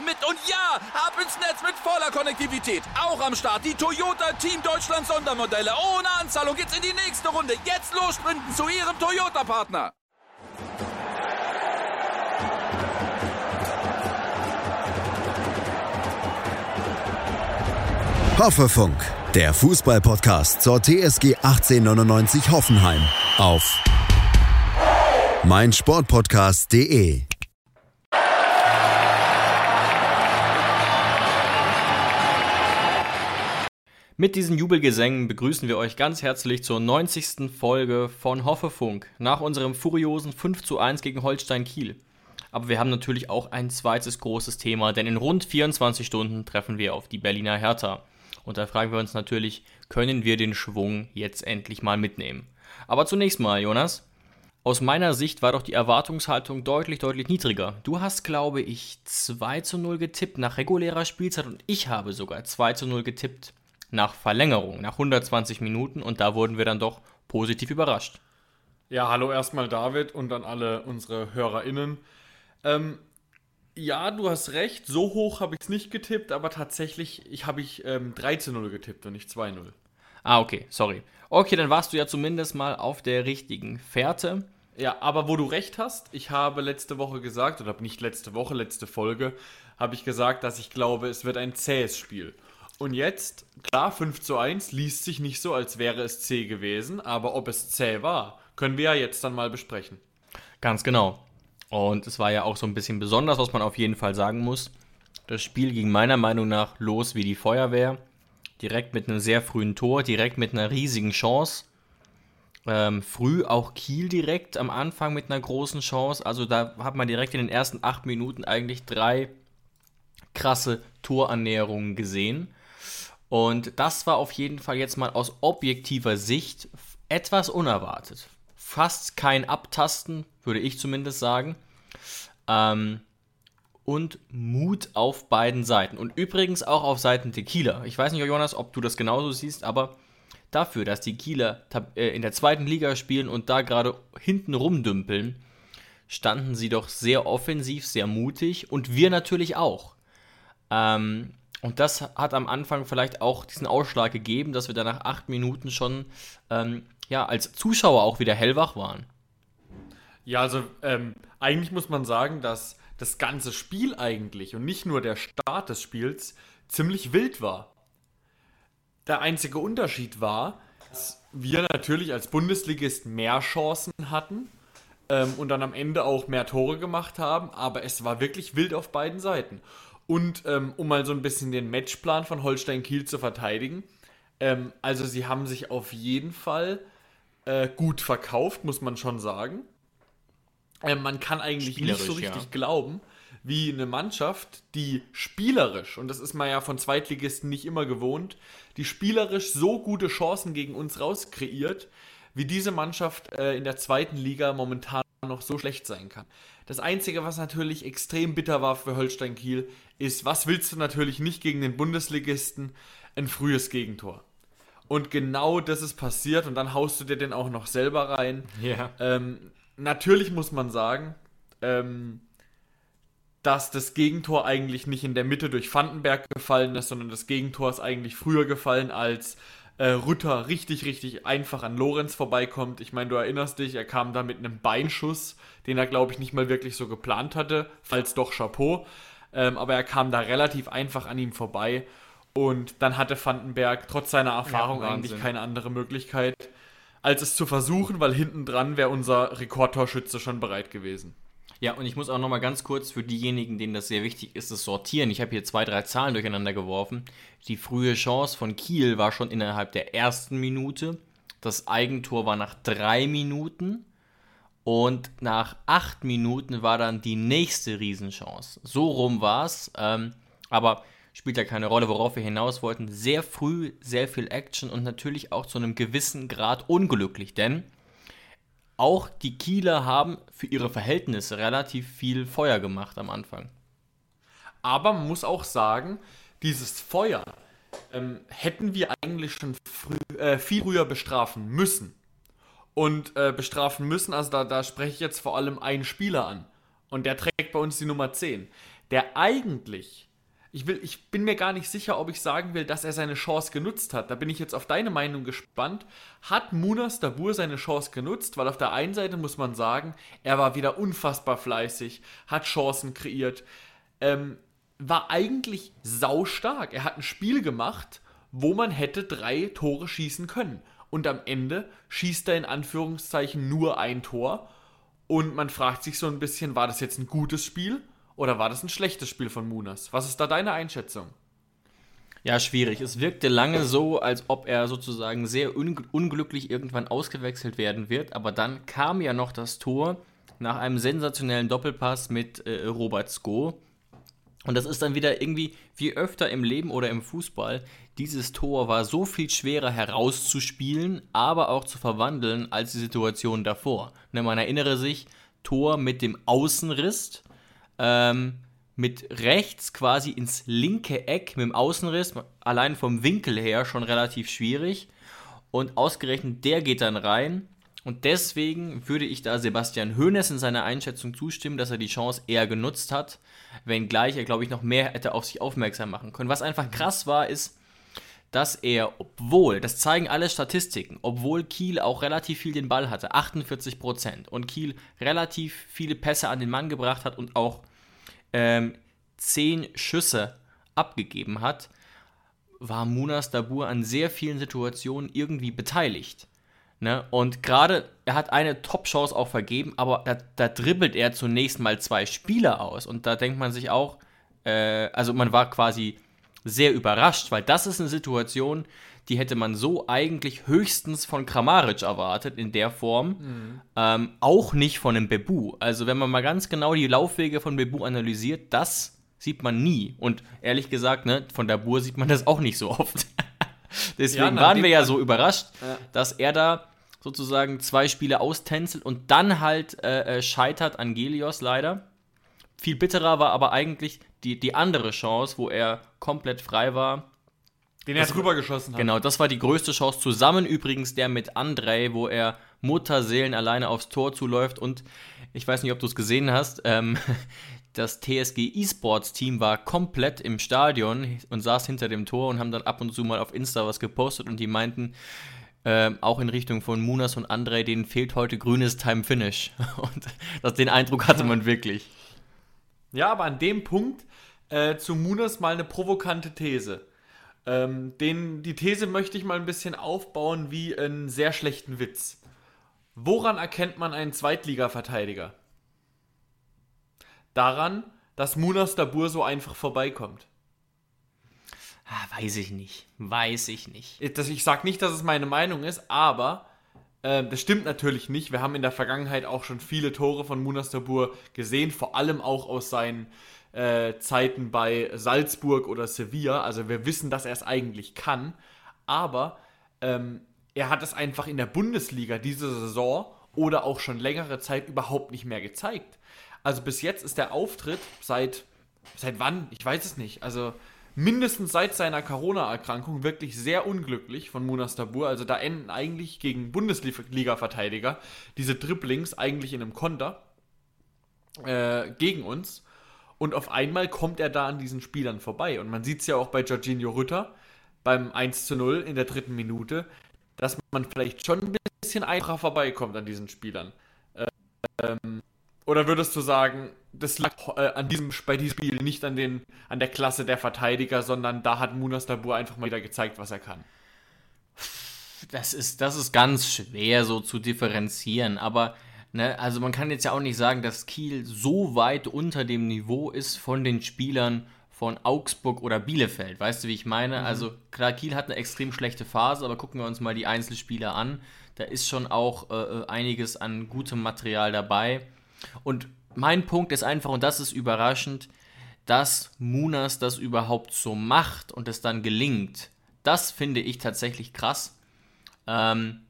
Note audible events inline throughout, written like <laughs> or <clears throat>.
mit. Und ja, ab ins Netz mit voller Konnektivität. Auch am Start die Toyota Team Deutschland Sondermodelle. Ohne Anzahlung geht's in die nächste Runde. Jetzt los sprinten zu ihrem Toyota-Partner. Hoffefunk, der Fußballpodcast zur TSG 1899 Hoffenheim auf meinsportpodcast.de. Mit diesen Jubelgesängen begrüßen wir euch ganz herzlich zur 90. Folge von Hoffefunk nach unserem furiosen 5 zu 1 gegen Holstein Kiel. Aber wir haben natürlich auch ein zweites großes Thema, denn in rund 24 Stunden treffen wir auf die Berliner Hertha. Und da fragen wir uns natürlich, können wir den Schwung jetzt endlich mal mitnehmen? Aber zunächst mal, Jonas, aus meiner Sicht war doch die Erwartungshaltung deutlich, deutlich niedriger. Du hast, glaube ich, 2 zu 0 getippt nach regulärer Spielzeit und ich habe sogar 2 zu 0 getippt nach Verlängerung, nach 120 Minuten und da wurden wir dann doch positiv überrascht. Ja, hallo erstmal David und an alle unsere HörerInnen. Ähm, ja, du hast recht, so hoch habe ich es nicht getippt, aber tatsächlich ich habe ich ähm, 3 zu 0 getippt und nicht 2 0. Ah, okay, sorry. Okay, dann warst du ja zumindest mal auf der richtigen Fährte. Ja, aber wo du recht hast, ich habe letzte Woche gesagt, oder nicht letzte Woche, letzte Folge, habe ich gesagt, dass ich glaube, es wird ein zähes Spiel. Und jetzt, klar, 5 zu 1 liest sich nicht so, als wäre es zäh gewesen, aber ob es zäh war, können wir ja jetzt dann mal besprechen. Ganz genau. Und es war ja auch so ein bisschen besonders, was man auf jeden Fall sagen muss. Das Spiel ging meiner Meinung nach los wie die Feuerwehr. Direkt mit einem sehr frühen Tor, direkt mit einer riesigen Chance. Ähm, früh auch Kiel direkt am Anfang mit einer großen Chance. Also da hat man direkt in den ersten acht Minuten eigentlich drei krasse Torannäherungen gesehen. Und das war auf jeden Fall jetzt mal aus objektiver Sicht etwas unerwartet. Fast kein Abtasten, würde ich zumindest sagen. Ähm, und Mut auf beiden Seiten. Und übrigens auch auf Seiten Kieler. Ich weiß nicht, Jonas, ob du das genauso siehst, aber dafür, dass die Kieler äh, in der zweiten Liga spielen und da gerade hinten rumdümpeln, standen sie doch sehr offensiv, sehr mutig und wir natürlich auch. Ähm, und das hat am Anfang vielleicht auch diesen Ausschlag gegeben, dass wir dann nach acht Minuten schon ähm, ja, als Zuschauer auch wieder hellwach waren. Ja, also ähm, eigentlich muss man sagen, dass das ganze Spiel eigentlich und nicht nur der Start des Spiels ziemlich wild war. Der einzige Unterschied war, dass wir natürlich als Bundesligist mehr Chancen hatten ähm, und dann am Ende auch mehr Tore gemacht haben, aber es war wirklich wild auf beiden Seiten. Und ähm, um mal so ein bisschen den Matchplan von Holstein Kiel zu verteidigen, ähm, also sie haben sich auf jeden Fall äh, gut verkauft, muss man schon sagen. Ähm, man kann eigentlich nicht so richtig ja. glauben, wie eine Mannschaft, die spielerisch, und das ist man ja von Zweitligisten nicht immer gewohnt, die spielerisch so gute Chancen gegen uns rauskreiert, wie diese Mannschaft äh, in der zweiten Liga momentan noch so schlecht sein kann. Das Einzige, was natürlich extrem bitter war für Holstein Kiel, ist, was willst du natürlich nicht gegen den Bundesligisten? Ein frühes Gegentor. Und genau das ist passiert und dann haust du dir den auch noch selber rein. Ja. Ähm, natürlich muss man sagen, ähm, dass das Gegentor eigentlich nicht in der Mitte durch Vandenberg gefallen ist, sondern das Gegentor ist eigentlich früher gefallen, als äh, Rütter richtig, richtig einfach an Lorenz vorbeikommt. Ich meine, du erinnerst dich, er kam da mit einem Beinschuss, den er, glaube ich, nicht mal wirklich so geplant hatte, falls doch Chapeau. Ähm, aber er kam da relativ einfach an ihm vorbei. Und dann hatte Vandenberg trotz seiner Erfahrung ja, eigentlich keine andere Möglichkeit, als es zu versuchen, weil hinten dran wäre unser Rekordtorschütze schon bereit gewesen. Ja, und ich muss auch noch mal ganz kurz für diejenigen, denen das sehr wichtig ist, das sortieren. Ich habe hier zwei, drei Zahlen durcheinander geworfen. Die frühe Chance von Kiel war schon innerhalb der ersten Minute. Das Eigentor war nach drei Minuten. Und nach acht Minuten war dann die nächste Riesenchance. So rum war es. Ähm, aber spielt ja keine Rolle, worauf wir hinaus wollten. Sehr früh, sehr viel Action und natürlich auch zu einem gewissen Grad unglücklich, denn auch die Kieler haben für ihre Verhältnisse relativ viel Feuer gemacht am Anfang. Aber man muss auch sagen, dieses Feuer ähm, hätten wir eigentlich schon früh, äh, viel früher bestrafen müssen. Und äh, bestrafen müssen, also da, da spreche ich jetzt vor allem einen Spieler an. Und der trägt bei uns die Nummer 10. Der eigentlich ich, will, ich bin mir gar nicht sicher, ob ich sagen will, dass er seine Chance genutzt hat. Da bin ich jetzt auf deine Meinung gespannt. Hat Munas Dabur seine Chance genutzt? Weil auf der einen Seite muss man sagen, er war wieder unfassbar fleißig, hat Chancen kreiert, ähm, war eigentlich saustark. Er hat ein Spiel gemacht, wo man hätte drei Tore schießen können. Und am Ende schießt er in Anführungszeichen nur ein Tor. Und man fragt sich so ein bisschen, war das jetzt ein gutes Spiel? Oder war das ein schlechtes Spiel von Munas? Was ist da deine Einschätzung? Ja, schwierig. Es wirkte lange so, als ob er sozusagen sehr un unglücklich irgendwann ausgewechselt werden wird. Aber dann kam ja noch das Tor nach einem sensationellen Doppelpass mit äh, Robert Sko. Und das ist dann wieder irgendwie, wie öfter im Leben oder im Fußball, dieses Tor war so viel schwerer herauszuspielen, aber auch zu verwandeln als die Situation davor. Ne, man erinnere sich, Tor mit dem Außenriss ähm, mit rechts quasi ins linke Eck mit dem Außenriss, allein vom Winkel her schon relativ schwierig. Und ausgerechnet der geht dann rein. Und deswegen würde ich da Sebastian Hoeneß in seiner Einschätzung zustimmen, dass er die Chance eher genutzt hat, wenngleich er, glaube ich, noch mehr hätte auf sich aufmerksam machen können. Was einfach krass war, ist, dass er, obwohl, das zeigen alle Statistiken, obwohl Kiel auch relativ viel den Ball hatte, 48%, und Kiel relativ viele Pässe an den Mann gebracht hat und auch ähm, 10 Schüsse abgegeben hat, war Munas Dabur an sehr vielen Situationen irgendwie beteiligt. Ne? Und gerade, er hat eine Top-Chance auch vergeben, aber da, da, dribbelt er zunächst mal zwei Spieler aus. Und da denkt man sich auch, äh, also man war quasi sehr überrascht, weil das ist eine Situation, die hätte man so eigentlich höchstens von Kramaric erwartet in der Form. Mhm. Ähm, auch nicht von einem Bebu. Also wenn man mal ganz genau die Laufwege von Bebu analysiert, das sieht man nie. Und ehrlich gesagt, ne, von der Bur sieht man das auch nicht so oft. <laughs> Deswegen ja, waren wir ja so überrascht, ja. dass er da sozusagen zwei Spiele austänzelt und dann halt äh, äh scheitert an Gelios leider. Viel bitterer war aber eigentlich die, die andere Chance, wo er komplett frei war. Den er drüber geschossen hat. Genau, das war die größte Chance. Zusammen übrigens der mit Andrei, wo er Mutterseelen alleine aufs Tor zuläuft. Und ich weiß nicht, ob du es gesehen hast. Ähm, <laughs> das TSG eSports Team war komplett im Stadion und saß hinter dem Tor und haben dann ab und zu mal auf Insta was gepostet und die meinten, ähm, auch in Richtung von Munas und Andrei, denen fehlt heute grünes Time Finish. <laughs> Und das, den Eindruck hatte man wirklich. Ja, aber an dem Punkt äh, zu Munas mal eine provokante These. Ähm, den, die These möchte ich mal ein bisschen aufbauen wie einen sehr schlechten Witz. Woran erkennt man einen Zweitliga-Verteidiger? Daran, dass Munas Dabur so einfach vorbeikommt. Ah, weiß ich nicht. Weiß ich nicht. Ich sage nicht, dass es meine Meinung ist, aber äh, das stimmt natürlich nicht. Wir haben in der Vergangenheit auch schon viele Tore von Munas Dabur gesehen, vor allem auch aus seinen äh, Zeiten bei Salzburg oder Sevilla. Also wir wissen, dass er es eigentlich kann. Aber ähm, er hat es einfach in der Bundesliga diese Saison oder auch schon längere Zeit überhaupt nicht mehr gezeigt. Also bis jetzt ist der Auftritt seit, seit wann? Ich weiß es nicht. Also mindestens seit seiner Corona-Erkrankung wirklich sehr unglücklich von Munas Tabur. Also da enden eigentlich gegen Bundesliga-Verteidiger diese Dribblings eigentlich in einem Konter äh, gegen uns. Und auf einmal kommt er da an diesen Spielern vorbei. Und man sieht es ja auch bei Jorginho Rütter beim 1 zu 0 in der dritten Minute, dass man vielleicht schon ein bisschen einfacher vorbeikommt an diesen Spielern. Ähm, oder würdest du sagen, das lag äh, an diesem, bei diesem Spiel nicht an, den, an der Klasse der Verteidiger, sondern da hat Munas Dabur einfach mal wieder gezeigt, was er kann? Das ist, das ist ganz schwer so zu differenzieren, aber Ne, also man kann jetzt ja auch nicht sagen, dass Kiel so weit unter dem Niveau ist von den Spielern von Augsburg oder Bielefeld. Weißt du, wie ich meine? Mhm. Also klar, Kiel hat eine extrem schlechte Phase, aber gucken wir uns mal die Einzelspieler an. Da ist schon auch äh, einiges an gutem Material dabei. Und mein Punkt ist einfach, und das ist überraschend, dass Munas das überhaupt so macht und es dann gelingt. Das finde ich tatsächlich krass. Ähm,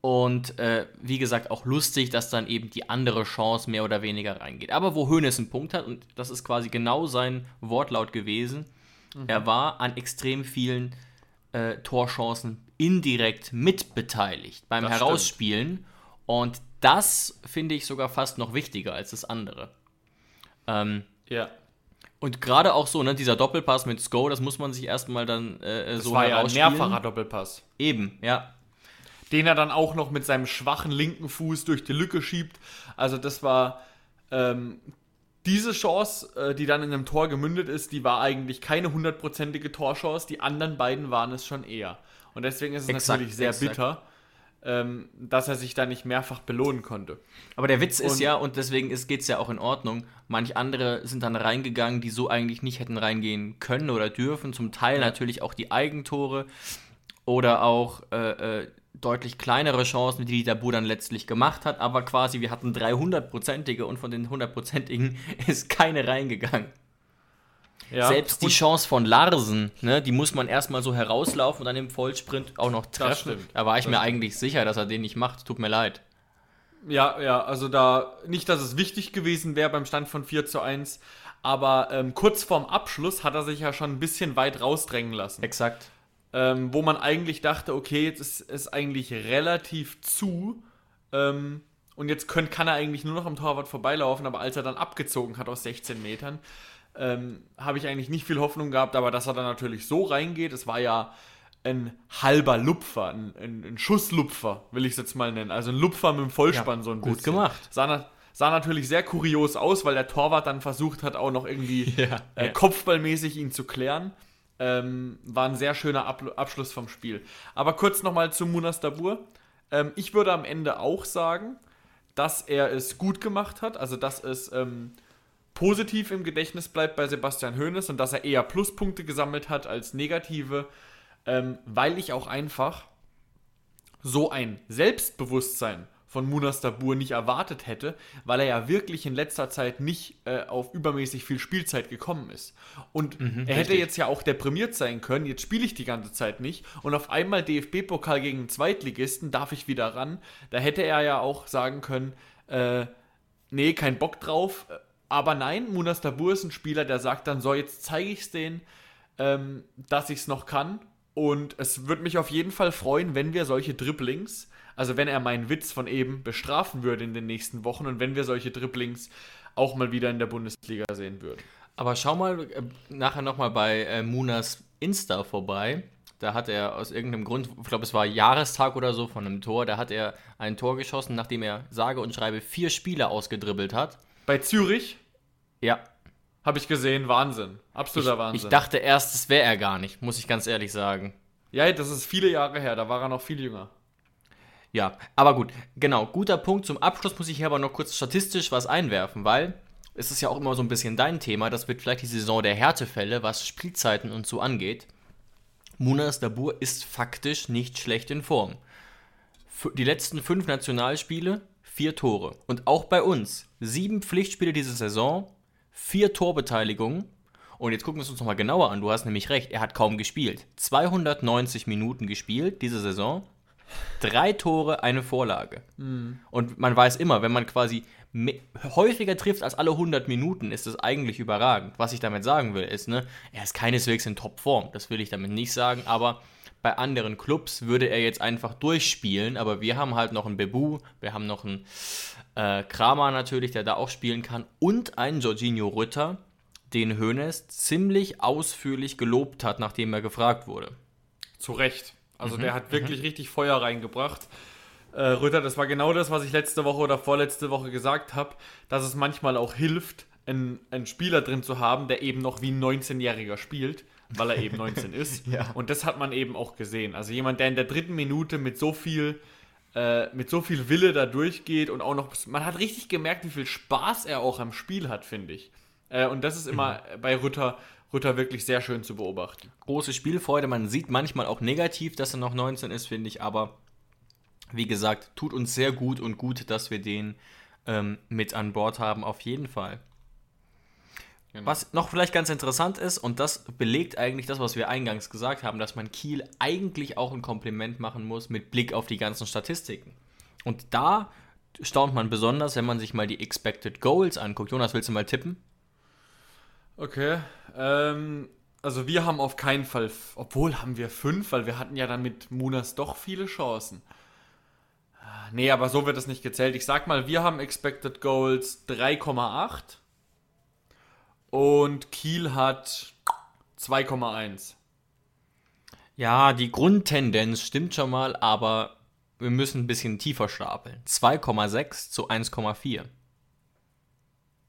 und äh, wie gesagt, auch lustig, dass dann eben die andere Chance mehr oder weniger reingeht. Aber wo Hoeneß einen Punkt hat, und das ist quasi genau sein Wortlaut gewesen, mhm. er war an extrem vielen äh, Torchancen indirekt mitbeteiligt beim das Herausspielen. Stimmt. Und das finde ich sogar fast noch wichtiger als das andere. Ähm, ja. Und gerade auch so, ne, dieser Doppelpass mit Sko, das muss man sich erstmal dann äh, das so war ja ein mehrfacher Doppelpass. Eben, ja. Den er dann auch noch mit seinem schwachen linken Fuß durch die Lücke schiebt. Also das war ähm, diese Chance, äh, die dann in einem Tor gemündet ist, die war eigentlich keine hundertprozentige Torchance. Die anderen beiden waren es schon eher. Und deswegen ist es exakt, natürlich sehr exakt. bitter ähm, dass er sich da nicht mehrfach belohnen konnte. Aber der Witz ist und, ja, und deswegen geht es ja auch in Ordnung, manch andere sind dann reingegangen, die so eigentlich nicht hätten reingehen können oder dürfen. Zum Teil natürlich auch die Eigentore oder auch äh, äh, deutlich kleinere Chancen, die der Bu dann letztlich gemacht hat. Aber quasi, wir hatten 300-prozentige und von den 100-prozentigen <laughs> ist keine reingegangen. Ja. Selbst die Chance von Larsen, ne, die muss man erstmal so herauslaufen und dann im Vollsprint auch noch treffen. Da war ich das mir stimmt. eigentlich sicher, dass er den nicht macht. Tut mir leid. Ja, ja, also da nicht, dass es wichtig gewesen wäre beim Stand von 4 zu 1, aber ähm, kurz vorm Abschluss hat er sich ja schon ein bisschen weit rausdrängen lassen. Exakt. Ähm, wo man eigentlich dachte, okay, jetzt ist es eigentlich relativ zu. Ähm, und jetzt könnt, kann er eigentlich nur noch am Torwart vorbeilaufen, aber als er dann abgezogen hat aus 16 Metern, ähm, habe ich eigentlich nicht viel Hoffnung gehabt, aber dass er dann natürlich so reingeht, es war ja ein halber Lupfer, ein, ein, ein Schusslupfer, will ich es jetzt mal nennen. Also ein Lupfer mit dem Vollspann ja, so ein gut bisschen. gemacht. Sah, sah, natürlich sehr kurios aus, weil der Torwart dann versucht hat, auch noch irgendwie <laughs> ja, äh, ja. kopfballmäßig ihn zu klären. Ähm, war ein sehr schöner Ab Abschluss vom Spiel. Aber kurz nochmal zu Munas Dabur. Ähm, ich würde am Ende auch sagen, dass er es gut gemacht hat, also dass es ähm, positiv im Gedächtnis bleibt bei Sebastian Hoeneß und dass er eher Pluspunkte gesammelt hat als negative, ähm, weil ich auch einfach so ein Selbstbewusstsein von Munas Dabur nicht erwartet hätte, weil er ja wirklich in letzter Zeit nicht äh, auf übermäßig viel Spielzeit gekommen ist. Und mhm, er hätte richtig. jetzt ja auch deprimiert sein können, jetzt spiele ich die ganze Zeit nicht und auf einmal DFB-Pokal gegen einen Zweitligisten, darf ich wieder ran. Da hätte er ja auch sagen können, äh, nee, kein Bock drauf, aber nein, Munas Tabur ist ein Spieler, der sagt dann, so, jetzt zeige ich es denen, ähm, dass ich es noch kann. Und es würde mich auf jeden Fall freuen, wenn wir solche Dribblings, also wenn er meinen Witz von eben bestrafen würde in den nächsten Wochen und wenn wir solche Dribblings auch mal wieder in der Bundesliga sehen würden. Aber schau mal äh, nachher nochmal bei äh, Munas Insta vorbei. Da hat er aus irgendeinem Grund, ich glaube, es war Jahrestag oder so von einem Tor, da hat er ein Tor geschossen, nachdem er sage und schreibe vier Spiele ausgedribbelt hat. Bei Zürich? Ja. Habe ich gesehen, Wahnsinn. Absoluter ich, Wahnsinn. Ich dachte erst, das wäre er gar nicht, muss ich ganz ehrlich sagen. Ja, das ist viele Jahre her, da war er noch viel jünger. Ja, aber gut, genau, guter Punkt. Zum Abschluss muss ich hier aber noch kurz statistisch was einwerfen, weil es ist ja auch immer so ein bisschen dein Thema. Das wird vielleicht die Saison der Härtefälle, was Spielzeiten und so angeht. Munas Dabur ist faktisch nicht schlecht in Form. Die letzten fünf Nationalspiele vier Tore. Und auch bei uns sieben Pflichtspiele diese Saison, vier Torbeteiligungen. Und jetzt gucken wir es uns nochmal genauer an. Du hast nämlich recht, er hat kaum gespielt. 290 Minuten gespielt diese Saison. Drei Tore, eine Vorlage. Mhm. Und man weiß immer, wenn man quasi häufiger trifft als alle 100 Minuten, ist das eigentlich überragend. Was ich damit sagen will, ist, ne, er ist keineswegs in Topform. Das will ich damit nicht sagen, aber bei anderen Clubs würde er jetzt einfach durchspielen, aber wir haben halt noch einen Bebu, wir haben noch einen äh, Kramer natürlich, der da auch spielen kann, und einen Jorginho Rütter, den Hoeneß ziemlich ausführlich gelobt hat, nachdem er gefragt wurde. Zu Recht. Also mhm. der hat wirklich mhm. richtig Feuer reingebracht. Äh, Rütter, das war genau das, was ich letzte Woche oder vorletzte Woche gesagt habe, dass es manchmal auch hilft, einen, einen Spieler drin zu haben, der eben noch wie ein 19-Jähriger spielt weil er eben <laughs> 19 ist. ja. Und das hat man eben auch gesehen. Also jemand, der in der dritten Minute mit so viel äh, mit so viel Wille da durchgeht und auch noch, man hat richtig gemerkt, wie viel Spaß er auch am Spiel hat, finde ich. Äh, und das ist immer mhm. bei Rütter Rütter wirklich sehr schön zu beobachten. Große Spielfreude. Man sieht manchmal auch negativ, dass er noch 19 ist, finde ich. Aber wie gesagt, tut uns sehr gut und gut, dass wir den ähm, mit an Bord haben, auf jeden Fall. Genau. Was noch vielleicht ganz interessant ist, und das belegt eigentlich das, was wir eingangs gesagt haben, dass man Kiel eigentlich auch ein Kompliment machen muss mit Blick auf die ganzen Statistiken. Und da staunt man besonders, wenn man sich mal die Expected Goals anguckt. Jonas, willst du mal tippen? Okay. Ähm, also wir haben auf keinen Fall, obwohl haben wir fünf, weil wir hatten ja dann mit Munas doch viele Chancen. Nee, aber so wird das nicht gezählt. Ich sag mal, wir haben Expected Goals 3,8 und Kiel hat 2,1. Ja, die Grundtendenz stimmt schon mal, aber wir müssen ein bisschen tiefer stapeln. 2,6 zu 1,4.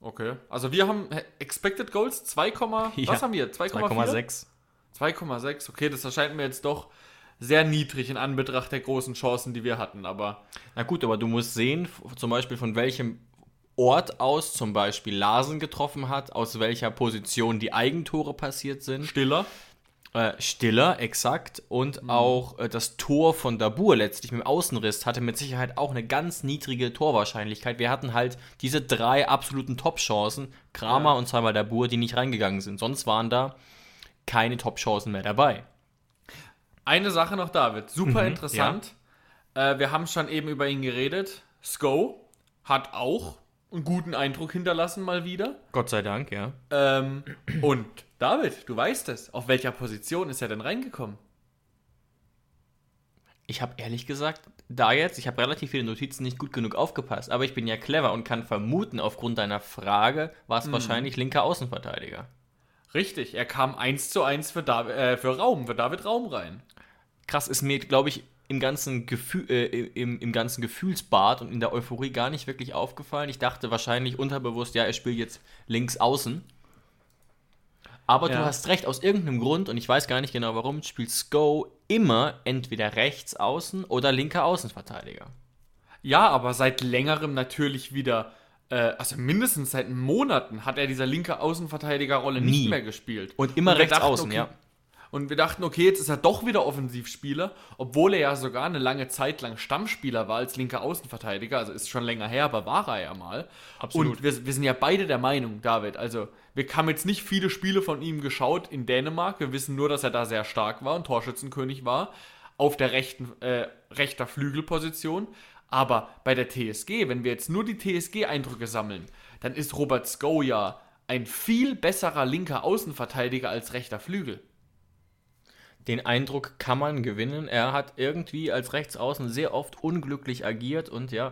Okay. Also wir haben Expected Goals 2, <laughs> ja. was haben wir? 2,6. 2,6. Okay, das erscheint mir jetzt doch sehr niedrig in Anbetracht der großen Chancen, die wir hatten. Aber na gut, aber du musst sehen, zum Beispiel von welchem Ort aus zum Beispiel Larsen getroffen hat, aus welcher Position die Eigentore passiert sind. Stiller. Äh, Stiller, exakt. Und mhm. auch äh, das Tor von Dabur letztlich mit dem Außenriss hatte mit Sicherheit auch eine ganz niedrige Torwahrscheinlichkeit. Wir hatten halt diese drei absoluten Top-Chancen, Kramer ja. und zweimal Dabur, die nicht reingegangen sind. Sonst waren da keine Top-Chancen mehr dabei. Eine Sache noch, David. Super mhm, interessant. Ja. Äh, wir haben schon eben über ihn geredet. Sko hat auch einen guten Eindruck hinterlassen, mal wieder. Gott sei Dank, ja. Ähm, und David, du weißt es. Auf welcher Position ist er denn reingekommen? Ich habe ehrlich gesagt, da jetzt, ich habe relativ viele Notizen nicht gut genug aufgepasst, aber ich bin ja clever und kann vermuten, aufgrund deiner Frage war es hm. wahrscheinlich linker Außenverteidiger. Richtig, er kam 1 zu 1 für, Dav äh, für Raum, für David Raum rein krass ist mir, glaube ich, im ganzen, Gefühl, äh, im, im ganzen Gefühlsbad und in der Euphorie gar nicht wirklich aufgefallen. Ich dachte wahrscheinlich unterbewusst, ja, er spielt jetzt links außen. Aber ja. du hast recht, aus irgendeinem Grund, und ich weiß gar nicht genau warum, spielt Sko immer entweder rechts außen oder linker Außenverteidiger. Ja, aber seit längerem natürlich wieder, äh, also mindestens seit Monaten hat er dieser linke Außenverteidigerrolle nicht mehr gespielt. Und immer und rechts dachten, außen, okay, ja. Und wir dachten, okay, jetzt ist er doch wieder Offensivspieler, obwohl er ja sogar eine lange Zeit lang Stammspieler war als linker Außenverteidiger. Also ist schon länger her, aber war er ja mal. Absolut. Und wir, wir sind ja beide der Meinung, David. Also wir haben jetzt nicht viele Spiele von ihm geschaut in Dänemark. Wir wissen nur, dass er da sehr stark war und Torschützenkönig war. Auf der rechten, äh, rechter Flügelposition. Aber bei der TSG, wenn wir jetzt nur die TSG-Eindrücke sammeln, dann ist Robert Sko ja ein viel besserer linker Außenverteidiger als rechter Flügel den Eindruck kann man gewinnen. Er hat irgendwie als Rechtsaußen sehr oft unglücklich agiert und ja,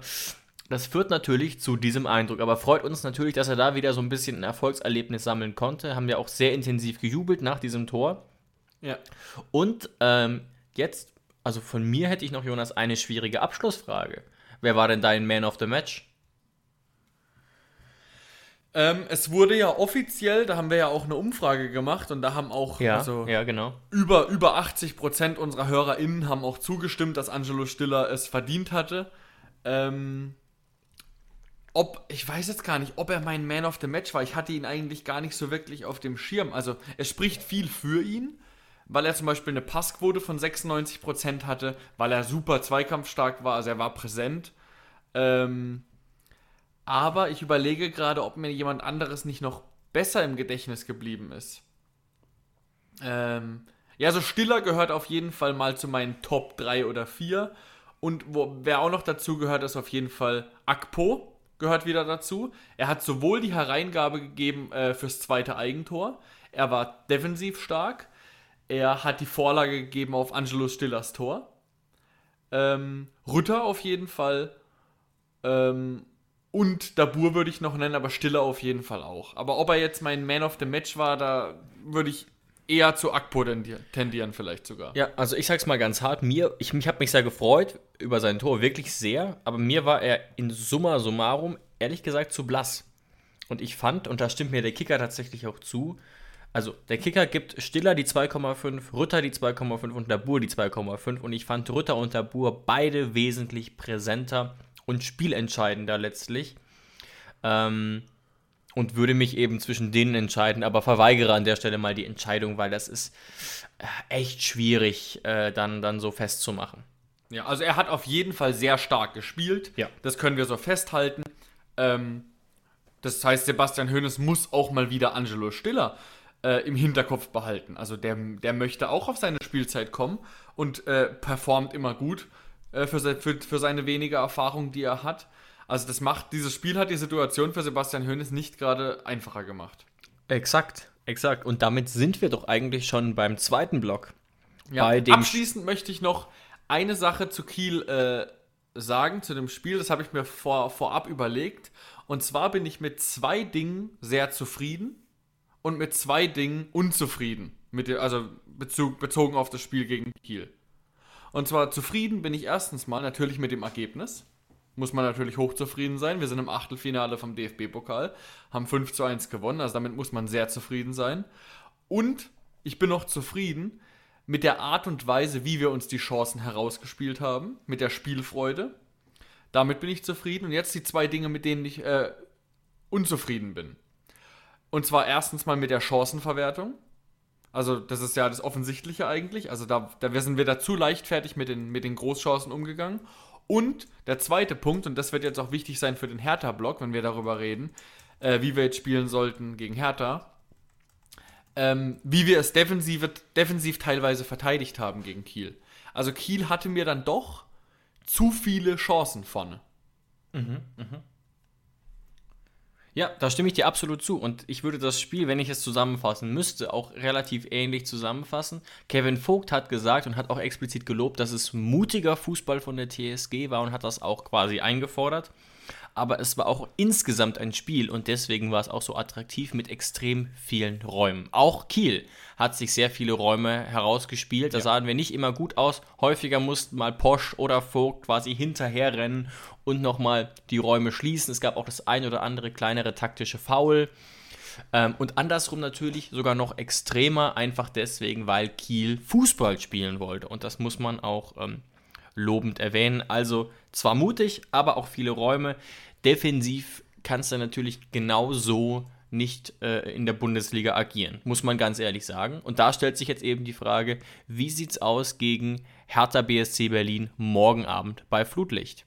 das führt natürlich zu diesem Eindruck. Aber freut uns natürlich, dass er da wieder so ein bisschen ein Erfolgserlebnis sammeln konnte. Haben wir auch sehr intensiv gejubelt nach diesem Tor. Ja. Und ähm, jetzt, also von mir hätte ich noch, Jonas, eine schwierige Abschlussfrage. Wer war denn dein Man of the Match? Ähm, es wurde ja offiziell, da haben wir ja auch eine Umfrage gemacht und da haben auch ja, also ja, genau. über, über 80 Prozent unserer HörerInnen haben auch zugestimmt, dass Angelo Stiller es verdient hatte. Ähm, ob, ich weiß jetzt gar nicht, ob er mein Man of the Match war. Ich hatte ihn eigentlich gar nicht so wirklich auf dem Schirm. Also, es spricht viel für ihn, weil er zum Beispiel eine Passquote von 96% hatte, weil er super zweikampfstark war, also er war präsent. Ähm, aber ich überlege gerade, ob mir jemand anderes nicht noch besser im Gedächtnis geblieben ist. Ähm, ja, so Stiller gehört auf jeden Fall mal zu meinen Top 3 oder 4. Und wo, wer auch noch dazu gehört, ist auf jeden Fall Akpo gehört wieder dazu. Er hat sowohl die Hereingabe gegeben äh, fürs zweite Eigentor, er war defensiv stark, er hat die Vorlage gegeben auf Angelo Stillers Tor. Ähm, Rütter auf jeden Fall. Ähm, und Dabur würde ich noch nennen, aber Stiller auf jeden Fall auch. Aber ob er jetzt mein Man of the Match war, da würde ich eher zu Akpo tendieren, vielleicht sogar. Ja, also ich sag's mal ganz hart, mir, ich, ich habe mich sehr gefreut über sein Tor, wirklich sehr, aber mir war er in summa summarum, ehrlich gesagt, zu blass. Und ich fand, und da stimmt mir der Kicker tatsächlich auch zu, also der Kicker gibt Stiller die 2,5, Rütter die 2,5 und Dabur die 2,5 und ich fand Rütter und Dabur beide wesentlich präsenter und spielentscheidender letztlich. Ähm, und würde mich eben zwischen denen entscheiden, aber verweigere an der Stelle mal die Entscheidung, weil das ist äh, echt schwierig äh, dann, dann so festzumachen. Ja, also er hat auf jeden Fall sehr stark gespielt. Ja. Das können wir so festhalten. Ähm, das heißt, Sebastian Hoeneß muss auch mal wieder Angelo Stiller äh, im Hinterkopf behalten. Also der, der möchte auch auf seine Spielzeit kommen und äh, performt immer gut äh, für, für, für seine wenige Erfahrung, die er hat. Also das macht, dieses Spiel hat die Situation für Sebastian Hoeneß nicht gerade einfacher gemacht. Exakt, exakt. Und damit sind wir doch eigentlich schon beim zweiten Block. Ja, abschließend möchte ich noch eine Sache zu Kiel äh, sagen, zu dem Spiel. Das habe ich mir vor, vorab überlegt. Und zwar bin ich mit zwei Dingen sehr zufrieden und mit zwei Dingen unzufrieden. Mit also Bezug, bezogen auf das Spiel gegen Kiel. Und zwar zufrieden bin ich erstens mal natürlich mit dem Ergebnis. Muss man natürlich hochzufrieden sein. Wir sind im Achtelfinale vom DFB-Pokal, haben 5 zu 1 gewonnen, also damit muss man sehr zufrieden sein. Und ich bin noch zufrieden mit der Art und Weise, wie wir uns die Chancen herausgespielt haben, mit der Spielfreude. Damit bin ich zufrieden. Und jetzt die zwei Dinge, mit denen ich äh, unzufrieden bin. Und zwar erstens mal mit der Chancenverwertung. Also, das ist ja das Offensichtliche eigentlich. Also, da, da sind wir da zu leichtfertig mit den, mit den Großchancen umgegangen. Und der zweite Punkt, und das wird jetzt auch wichtig sein für den Hertha-Block, wenn wir darüber reden, äh, wie wir jetzt spielen sollten gegen Hertha, ähm, wie wir es defensiv, defensiv teilweise verteidigt haben gegen Kiel. Also Kiel hatte mir dann doch zu viele Chancen vorne. Ja, da stimme ich dir absolut zu. Und ich würde das Spiel, wenn ich es zusammenfassen müsste, auch relativ ähnlich zusammenfassen. Kevin Vogt hat gesagt und hat auch explizit gelobt, dass es mutiger Fußball von der TSG war und hat das auch quasi eingefordert. Aber es war auch insgesamt ein Spiel und deswegen war es auch so attraktiv mit extrem vielen Räumen. Auch Kiel hat sich sehr viele Räume herausgespielt. Da sahen wir nicht immer gut aus. Häufiger mussten mal Posch oder Vogt quasi hinterherrennen und nochmal die Räume schließen. Es gab auch das ein oder andere kleinere taktische Foul. Ähm, und andersrum natürlich sogar noch extremer, einfach deswegen, weil Kiel Fußball spielen wollte. Und das muss man auch ähm, lobend erwähnen. Also zwar mutig, aber auch viele Räume. Defensiv kannst du natürlich genauso nicht äh, in der Bundesliga agieren, muss man ganz ehrlich sagen. Und da stellt sich jetzt eben die Frage, wie sieht's aus gegen Hertha BSC Berlin morgen Abend bei Flutlicht?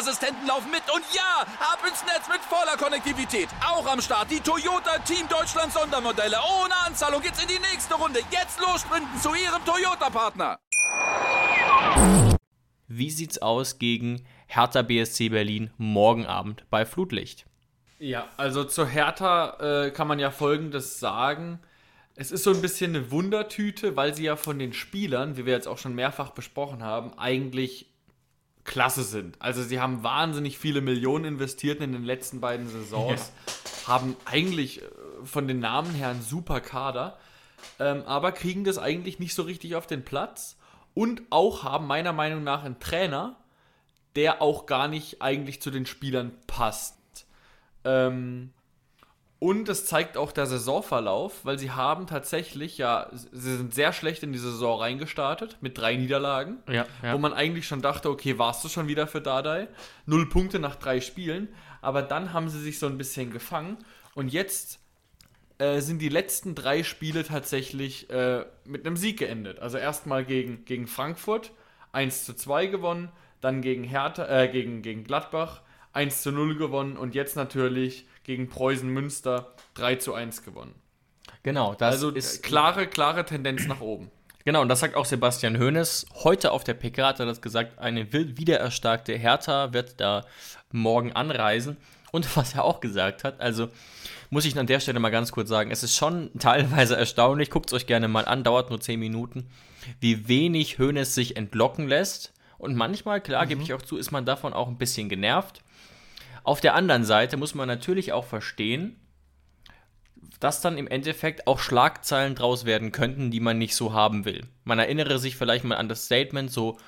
Sicherheitsassistenten laufen mit. Und ja, ab ins Netz mit voller Konnektivität. Auch am Start die Toyota Team Deutschland Sondermodelle. Ohne Anzahlung geht's in die nächste Runde. Jetzt los sprinten zu Ihrem Toyota-Partner. Wie sieht's aus gegen Hertha BSC Berlin morgen Abend bei Flutlicht? Ja, also zur Hertha äh, kann man ja Folgendes sagen. Es ist so ein bisschen eine Wundertüte, weil sie ja von den Spielern, wie wir jetzt auch schon mehrfach besprochen haben, eigentlich klasse sind. Also sie haben wahnsinnig viele Millionen investiert in den letzten beiden Saisons, haben eigentlich äh, von den Namen her einen super Kader, ähm, aber kriegen das eigentlich nicht so richtig auf den Platz und auch haben meiner Meinung nach einen Trainer, der auch gar nicht eigentlich zu den Spielern passt. Ähm, und es zeigt auch der Saisonverlauf, weil sie haben tatsächlich, ja, sie sind sehr schlecht in die Saison reingestartet mit drei Niederlagen, Ja, ja. wo man eigentlich schon dachte, okay, warst du schon wieder für Dardai? Null Punkte nach drei Spielen, aber dann haben sie sich so ein bisschen gefangen und jetzt äh, sind die letzten drei Spiele tatsächlich äh, mit einem Sieg geendet. Also erstmal gegen, gegen Frankfurt 1 zu 2 gewonnen, dann gegen Hertha, äh, gegen, gegen Gladbach 1 zu 0 gewonnen und jetzt natürlich gegen Preußen Münster 3 zu 1 gewonnen. Genau, das Also ist klare, klare Tendenz nach oben. Genau, und das sagt auch Sebastian Hoeneß. Heute auf der PK hat er das gesagt, eine wiedererstarkte Hertha wird da morgen anreisen. Und <laughs> was er auch gesagt hat, also muss ich an der Stelle mal ganz kurz sagen, es ist schon teilweise erstaunlich, guckt es euch gerne mal an, dauert nur 10 Minuten, wie wenig Hoeneß sich entlocken lässt. Und manchmal, klar, gebe ich auch zu, ist man davon auch ein bisschen genervt. Auf der anderen Seite muss man natürlich auch verstehen, dass dann im Endeffekt auch Schlagzeilen draus werden könnten, die man nicht so haben will. Man erinnere sich vielleicht mal an das Statement, so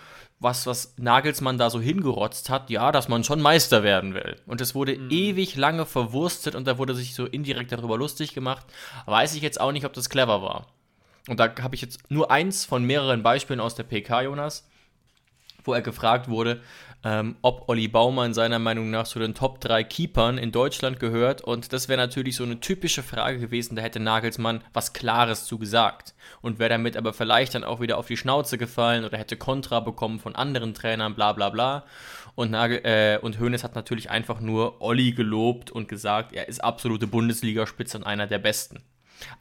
was, was Nagelsmann da so hingerotzt hat, ja, dass man schon Meister werden will. Und es wurde mhm. ewig lange verwurstet und da wurde sich so indirekt darüber lustig gemacht. Weiß ich jetzt auch nicht, ob das clever war. Und da habe ich jetzt nur eins von mehreren Beispielen aus der PK, Jonas, wo er gefragt wurde, ähm, ob Olli Baumann seiner Meinung nach zu den Top 3 Keepern in Deutschland gehört. Und das wäre natürlich so eine typische Frage gewesen, da hätte Nagelsmann was Klares zu gesagt. Und wäre damit aber vielleicht dann auch wieder auf die Schnauze gefallen oder hätte Kontra bekommen von anderen Trainern, bla bla bla. Und, Nagel, äh, und Hoeneß hat natürlich einfach nur Olli gelobt und gesagt, er ist absolute Bundesligaspitze und einer der Besten.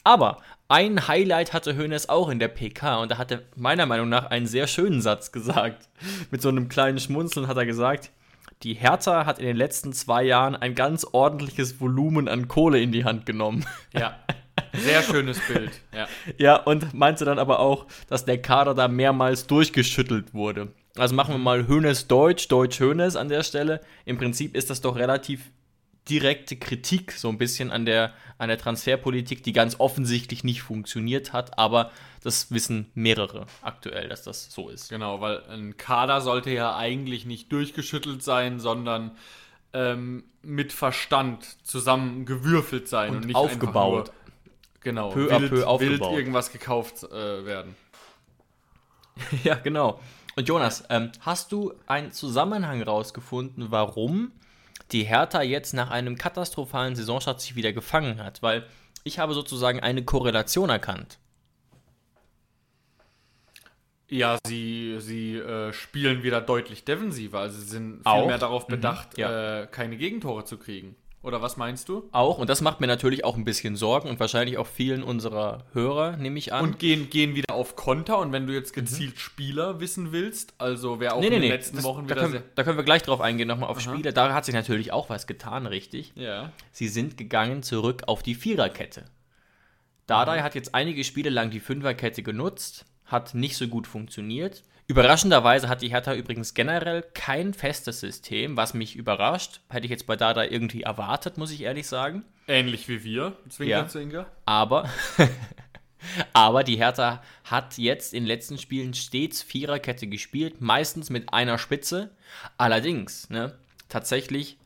Aber ein Highlight hatte Hoeneß auch in der PK und da hat er meiner Meinung nach einen sehr schönen Satz gesagt. Mit so einem kleinen Schmunzeln hat er gesagt, die Hertha hat in den letzten zwei Jahren ein ganz ordentliches Volumen an Kohle in die Hand genommen. Ja. Sehr schönes Bild. Ja. <laughs> ja, und meinte dann aber auch, dass der Kader da mehrmals durchgeschüttelt wurde. Also machen wir mal Hönes Deutsch, Deutsch Hönes an der Stelle. Im Prinzip ist das doch relativ direkte Kritik so ein bisschen an der, an der Transferpolitik, die ganz offensichtlich nicht funktioniert hat, aber das wissen mehrere aktuell, dass das so ist. Genau, weil ein Kader sollte ja eigentlich nicht durchgeschüttelt sein, sondern ähm, mit Verstand zusammengewürfelt sein und, und nicht aufgebaut. Nur, genau, peu wild, peu aufgebaut. wild irgendwas gekauft äh, werden. <laughs> ja, genau. Und Jonas, ähm, hast du einen Zusammenhang rausgefunden, warum die Hertha jetzt nach einem katastrophalen Saisonstart sich wieder gefangen hat, weil ich habe sozusagen eine Korrelation erkannt. Ja, sie, sie äh, spielen wieder deutlich defensiver, also sie sind viel Auch? mehr darauf mhm, bedacht, mhm, ja. äh, keine Gegentore zu kriegen. Oder was meinst du? Auch, und das macht mir natürlich auch ein bisschen Sorgen und wahrscheinlich auch vielen unserer Hörer, nehme ich an. Und gehen, gehen wieder auf Konter und wenn du jetzt gezielt mhm. Spieler wissen willst, also wer auch nee, in den nee, letzten das, Wochen wieder. Da können, da können, wir gleich drauf eingehen, nochmal auf Aha. Spieler. Da hat sich natürlich auch was getan, richtig? Ja. Sie sind gegangen zurück auf die Viererkette. Dardai mhm. hat jetzt einige Spiele lang die Fünferkette genutzt, hat nicht so gut funktioniert. Überraschenderweise hat die Hertha übrigens generell kein festes System, was mich überrascht. Hätte ich jetzt bei Dada irgendwie erwartet, muss ich ehrlich sagen. Ähnlich wie wir, Zwinker, ja. Zwinker. Aber, <laughs> aber die Hertha hat jetzt in den letzten Spielen stets Viererkette gespielt, meistens mit einer Spitze. Allerdings, ne, tatsächlich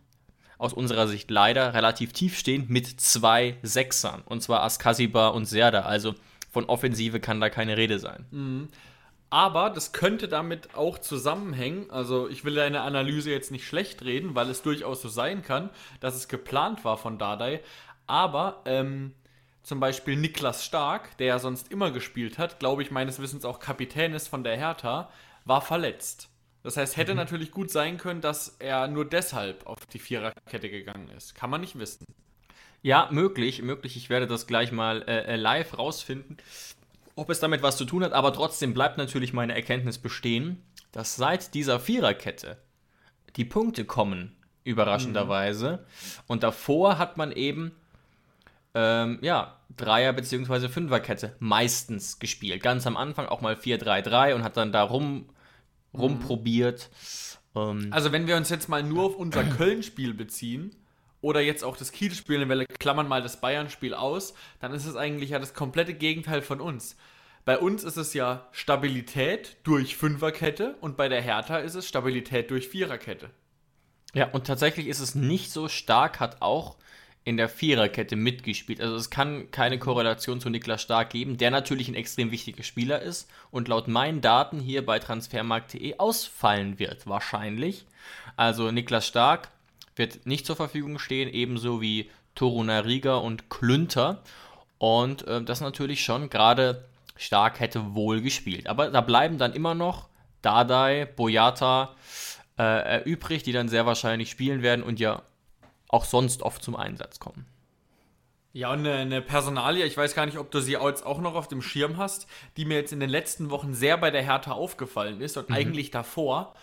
aus unserer Sicht leider relativ tiefstehend mit zwei Sechsern. Und zwar Askasiba und Serda. Also von Offensive kann da keine Rede sein. Mhm. Aber das könnte damit auch zusammenhängen. Also ich will deine Analyse jetzt nicht schlecht reden, weil es durchaus so sein kann, dass es geplant war von Dardai. Aber ähm, zum Beispiel Niklas Stark, der ja sonst immer gespielt hat, glaube ich meines Wissens auch Kapitän ist von der Hertha, war verletzt. Das heißt, hätte mhm. natürlich gut sein können, dass er nur deshalb auf die Viererkette gegangen ist. Kann man nicht wissen. Ja, möglich, möglich. Ich werde das gleich mal äh, äh live rausfinden ob es damit was zu tun hat, aber trotzdem bleibt natürlich meine Erkenntnis bestehen, dass seit dieser Viererkette die Punkte kommen, überraschenderweise. Mhm. Und davor hat man eben, ähm, ja, Dreier- bzw. Fünferkette meistens gespielt. Ganz am Anfang auch mal 4-3-3 und hat dann da rum, mhm. rumprobiert. Ähm, also, wenn wir uns jetzt mal nur auf unser <clears throat> Köln-Spiel beziehen, oder jetzt auch das Kiel-Spiel in Welle, klammern mal das Bayern-Spiel aus, dann ist es eigentlich ja das komplette Gegenteil von uns. Bei uns ist es ja Stabilität durch Fünferkette und bei der Hertha ist es Stabilität durch Viererkette. Ja, und tatsächlich ist es nicht so stark, hat auch in der Viererkette mitgespielt. Also es kann keine Korrelation zu Niklas Stark geben, der natürlich ein extrem wichtiger Spieler ist und laut meinen Daten hier bei transfermarkt.de ausfallen wird, wahrscheinlich. Also Niklas Stark wird nicht zur Verfügung stehen, ebenso wie Torunariga und Klünter. Und äh, das natürlich schon gerade stark hätte wohl gespielt. Aber da bleiben dann immer noch Dardai, Boyata äh, übrig, die dann sehr wahrscheinlich spielen werden und ja auch sonst oft zum Einsatz kommen. Ja, und eine, eine Personalie, ich weiß gar nicht, ob du sie jetzt auch noch auf dem Schirm hast, die mir jetzt in den letzten Wochen sehr bei der Hertha aufgefallen ist und mhm. eigentlich davor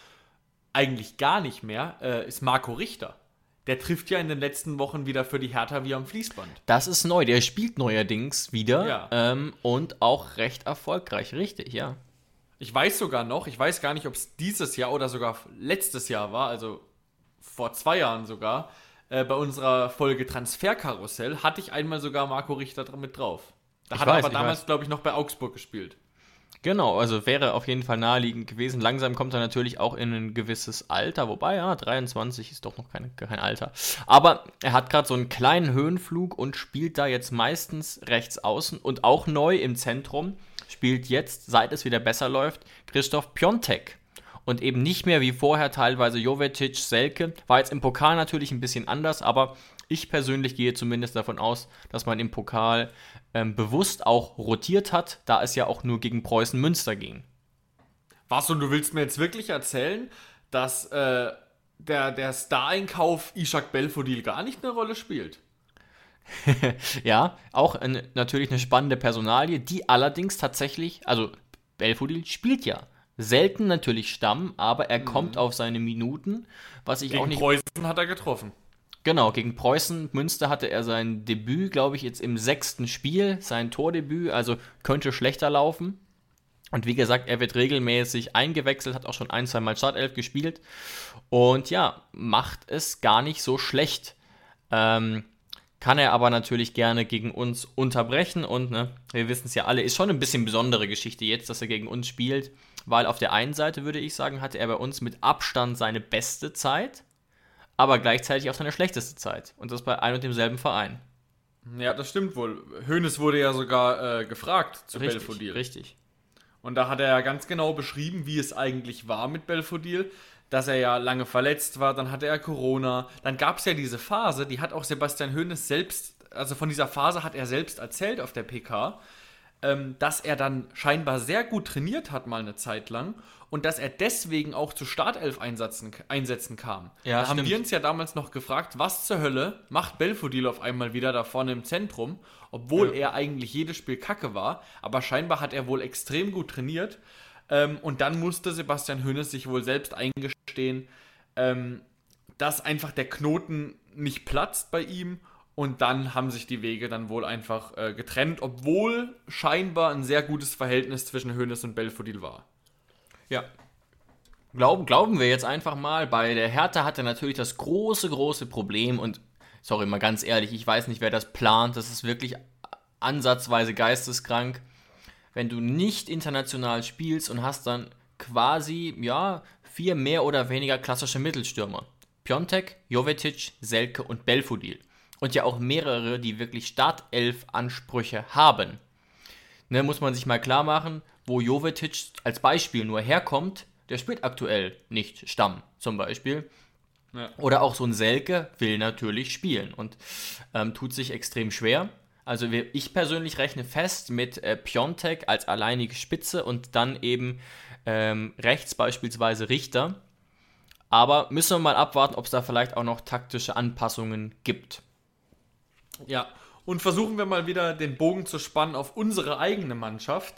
eigentlich gar nicht mehr, äh, ist Marco Richter. Der trifft ja in den letzten Wochen wieder für die Hertha wie am Fließband. Das ist neu. Der spielt neuerdings wieder ja. ähm, und auch recht erfolgreich. Richtig, ja. Ich weiß sogar noch, ich weiß gar nicht, ob es dieses Jahr oder sogar letztes Jahr war, also vor zwei Jahren sogar, äh, bei unserer Folge Transferkarussell, hatte ich einmal sogar Marco Richter mit drauf. Da Ich hat er aber damals, glaube ich, noch bei Augsburg gespielt. Genau, also wäre auf jeden Fall naheliegend gewesen. Langsam kommt er natürlich auch in ein gewisses Alter, wobei, ja, 23 ist doch noch kein, kein Alter. Aber er hat gerade so einen kleinen Höhenflug und spielt da jetzt meistens rechts außen und auch neu im Zentrum spielt jetzt, seit es wieder besser läuft, Christoph Piontek. Und eben nicht mehr wie vorher teilweise Jovetic, Selke. War jetzt im Pokal natürlich ein bisschen anders, aber ich persönlich gehe zumindest davon aus, dass man im Pokal ähm, bewusst auch rotiert hat, da es ja auch nur gegen Preußen Münster ging. Was, und du willst mir jetzt wirklich erzählen, dass äh, der, der Star-Einkauf Ishak Belfodil gar nicht eine Rolle spielt? <laughs> Ja, auch eine, natürlich eine spannende Personalie, die allerdings tatsächlich, also Belfodil spielt ja. Selten natürlich Stamm, aber er kommt auf seine Minuten, was ich auch Gegen nicht Preußen hat er getroffen. Genau, gegen Preußen Münster hatte er sein Debüt, glaube ich, jetzt im sechsten Spiel, sein Tordebüt, also könnte schlechter laufen. Und wie gesagt, er wird regelmäßig eingewechselt, hat auch schon ein, zwei Mal Startelf gespielt. Und ja, macht es gar nicht so schlecht. Ähm, kann er aber natürlich gerne gegen uns unterbrechen. Und ne, wir wissen es ja alle, ist schon ein bisschen besondere Geschichte jetzt, dass er gegen uns spielt. Weil auf der einen Seite würde ich sagen, hatte er bei uns mit Abstand seine beste Zeit aber gleichzeitig auch seine schlechteste Zeit. Und das bei ein und demselben Verein. Ja, das stimmt wohl. Hoeneß wurde ja sogar äh, gefragt zu Richtig, Belfodil. richtig. Und da hat er ja ganz genau beschrieben, wie es eigentlich war mit Belfodil. Dass er ja lange verletzt war, dann hatte er Corona. Dann gab es ja diese Phase, die hat auch Sebastian Hoeneß selbst, also von dieser Phase hat er selbst erzählt auf der PK, ähm, dass er dann scheinbar sehr gut trainiert hat, mal eine Zeit lang. Und dass er deswegen auch zu Startelf-Einsätzen Einsätzen kam. Ja, da haben stimmt. wir uns ja damals noch gefragt, was zur Hölle macht Belfodil auf einmal wieder da vorne im Zentrum, obwohl er eigentlich jedes Spiel kacke war. Aber scheinbar hat er wohl extrem gut trainiert. Ähm, und dann musste Sebastian Hoeneß sich wohl selbst eingestehen, ähm, dass einfach der Knoten nicht platzt bei ihm. Und dann haben sich die Wege dann wohl einfach äh, getrennt, obwohl scheinbar ein sehr gutes Verhältnis zwischen Hoeneß und Belfodil war. Ja. Glauben, glauben wir jetzt einfach mal, bei der Hertha hat er natürlich das große, große Problem und, sorry, mal ganz ehrlich, ich weiß nicht, wer das plant, das ist wirklich ansatzweise geisteskrank. Wenn du nicht international spielst und hast dann quasi, ja, vier mehr oder weniger klassische Mittelstürmer. Piontek, Jovetic, Selke und Belfodil. Und ja auch mehrere, die wirklich Startelf-Ansprüche haben. Ne, muss man sich mal klar machen, wo Jovetic als Beispiel nur herkommt, der spielt aktuell nicht Stamm zum Beispiel. Ja. Oder auch so ein Selke will natürlich spielen und ähm, tut sich extrem schwer. Also ich persönlich rechne fest mit äh, Piontek als alleinige Spitze und dann eben ähm, rechts beispielsweise Richter. Aber müssen wir mal abwarten, ob es da vielleicht auch noch taktische Anpassungen gibt. Ja, und versuchen wir mal wieder den Bogen zu spannen auf unsere eigene Mannschaft.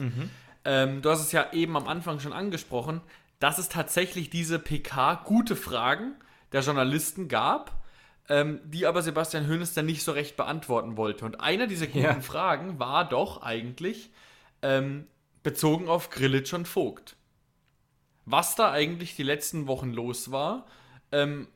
Ähm, du hast es ja eben am Anfang schon angesprochen, dass es tatsächlich diese PK gute Fragen der Journalisten gab, ähm, die aber Sebastian Hoeneß dann nicht so recht beantworten wollte. Und eine dieser guten Ja. Fragen war doch eigentlich ähm, bezogen auf Grillitsch und Vogt. Was da eigentlich die letzten Wochen los war, ähm,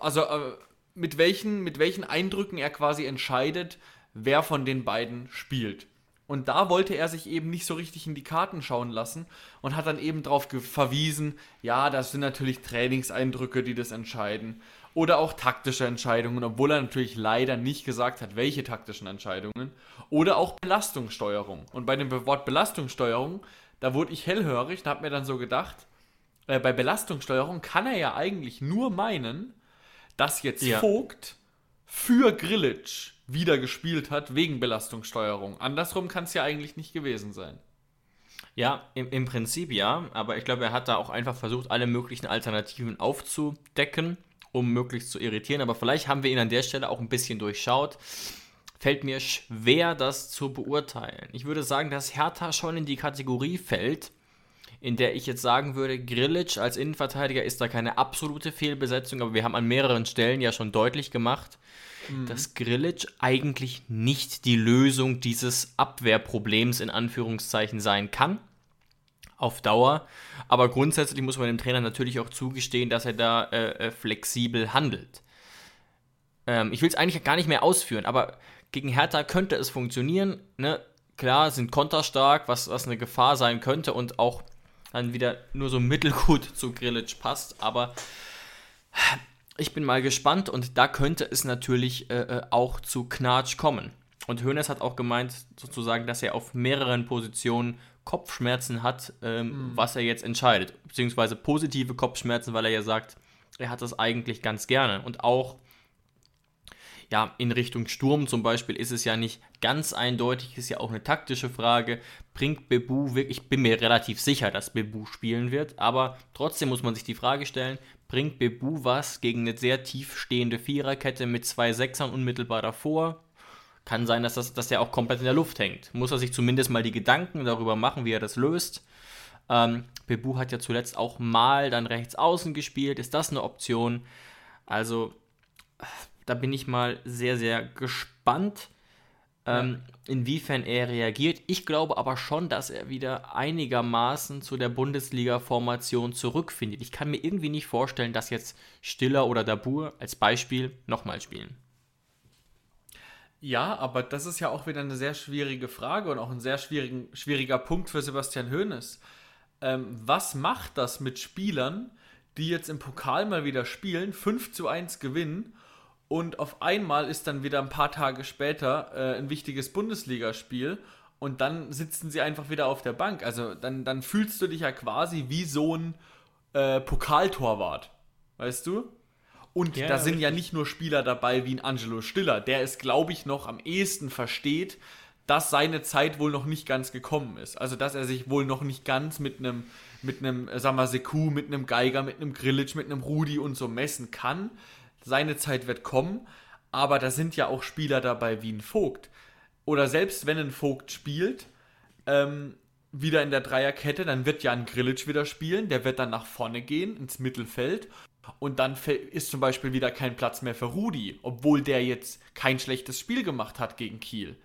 also äh, mit welchen, mit welchen Eindrücken er quasi entscheidet, wer von den beiden spielt. Und da wollte er sich eben nicht so richtig in die Karten schauen lassen und hat dann eben darauf verwiesen, ja, das sind natürlich Trainingseindrücke, die das entscheiden. Oder auch taktische Entscheidungen, obwohl er natürlich leider nicht gesagt hat, welche taktischen Entscheidungen. Oder auch Belastungssteuerung. Und bei dem Wort Belastungssteuerung, da wurde ich hellhörig und habe mir dann so gedacht, äh, bei Belastungssteuerung kann er ja eigentlich nur meinen, dass jetzt Ja. Vogt für Grillitsch wieder gespielt hat wegen Belastungssteuerung. Andersrum kann es ja eigentlich nicht gewesen sein. Ja, im, im Prinzip ja, aber ich glaube, er hat da auch einfach versucht, alle möglichen Alternativen aufzudecken, um möglichst zu irritieren. Aber vielleicht haben wir ihn an der Stelle auch ein bisschen durchschaut. Fällt mir schwer, das zu beurteilen. Ich würde sagen, dass Hertha schon in die Kategorie fällt, in der ich jetzt sagen würde, Grillitsch als Innenverteidiger ist da keine absolute Fehlbesetzung, aber wir haben an mehreren Stellen ja schon deutlich gemacht, dass Grillitsch eigentlich nicht die Lösung dieses Abwehrproblems in Anführungszeichen sein kann. auf Dauer. Aber grundsätzlich muss man dem Trainer natürlich auch zugestehen, dass er da äh, äh flexibel handelt. Ähm, ich will es eigentlich gar nicht mehr ausführen, aber gegen Hertha könnte es funktionieren. Ne? Klar, sind konterstark, was, was eine Gefahr sein könnte und auch dann wieder nur so mittelgut <laughs> zu Grillitsch passt. Aber ich bin mal gespannt und da könnte es natürlich äh, äh auch zu Knatsch kommen. Und Hoeneß hat auch gemeint, sozusagen, dass er auf mehreren Positionen Kopfschmerzen hat, ähm, mhm. was er jetzt entscheidet. Beziehungsweise positive Kopfschmerzen, weil er ja sagt, er hat das eigentlich ganz gerne. Und auch ja, in Richtung Sturm zum Beispiel ist es ja nicht ganz eindeutig, ist ja auch eine taktische Frage. Bringt Bebu wirklich, ich bin mir relativ sicher, dass Bebu spielen wird, aber trotzdem muss man sich die Frage stellen, bringt Bebu was gegen eine sehr tief stehende Viererkette mit zwei Sechsern unmittelbar davor? Kann sein, dass, das, dass der auch komplett in der Luft hängt. Muss er sich zumindest mal die Gedanken darüber machen, wie er das löst. Ähm, Bebu hat ja zuletzt auch mal dann rechts außen gespielt. Ist das eine Option? Also, da bin ich mal sehr, sehr gespannt, ähm, inwiefern er reagiert. Ich glaube aber schon, dass er wieder einigermaßen zu der Bundesliga-Formation zurückfindet. Ich kann mir irgendwie nicht vorstellen, dass jetzt Stiller oder Dabur als Beispiel nochmal spielen. Ja, aber das ist ja auch wieder eine sehr schwierige Frage und auch ein sehr schwieriger Punkt für Sebastian Hoeneß. Ähm, was macht das mit Spielern, die jetzt im Pokal mal wieder spielen, 5 zu 1 gewinnen und auf einmal ist dann wieder ein paar Tage später äh, ein wichtiges Bundesligaspiel und dann sitzen sie einfach wieder auf der Bank. Also dann, dann fühlst du dich ja quasi wie so ein äh, Pokaltorwart. Weißt du? Und ja, da sind ja nicht nur Spieler dabei wie ein Angelo Stiller, der es, glaube ich, noch am ehesten versteht, dass seine Zeit wohl noch nicht ganz gekommen ist. Also, dass er sich wohl noch nicht ganz mit einem, mit einem, äh, sagen wir, Seku, mit einem Geiger, mit einem Grillitsch, mit einem Rudi und so messen kann seine Zeit wird kommen, aber da sind ja auch Spieler dabei wie ein Vogt. Oder selbst wenn ein Vogt spielt, ähm, wieder in der Dreierkette, dann wird ja ein Grillitsch wieder spielen, der wird dann nach vorne gehen, ins Mittelfeld. Und dann ist zum Beispiel wieder kein Platz mehr für Rudi, obwohl der jetzt kein schlechtes Spiel gemacht hat gegen Kiel.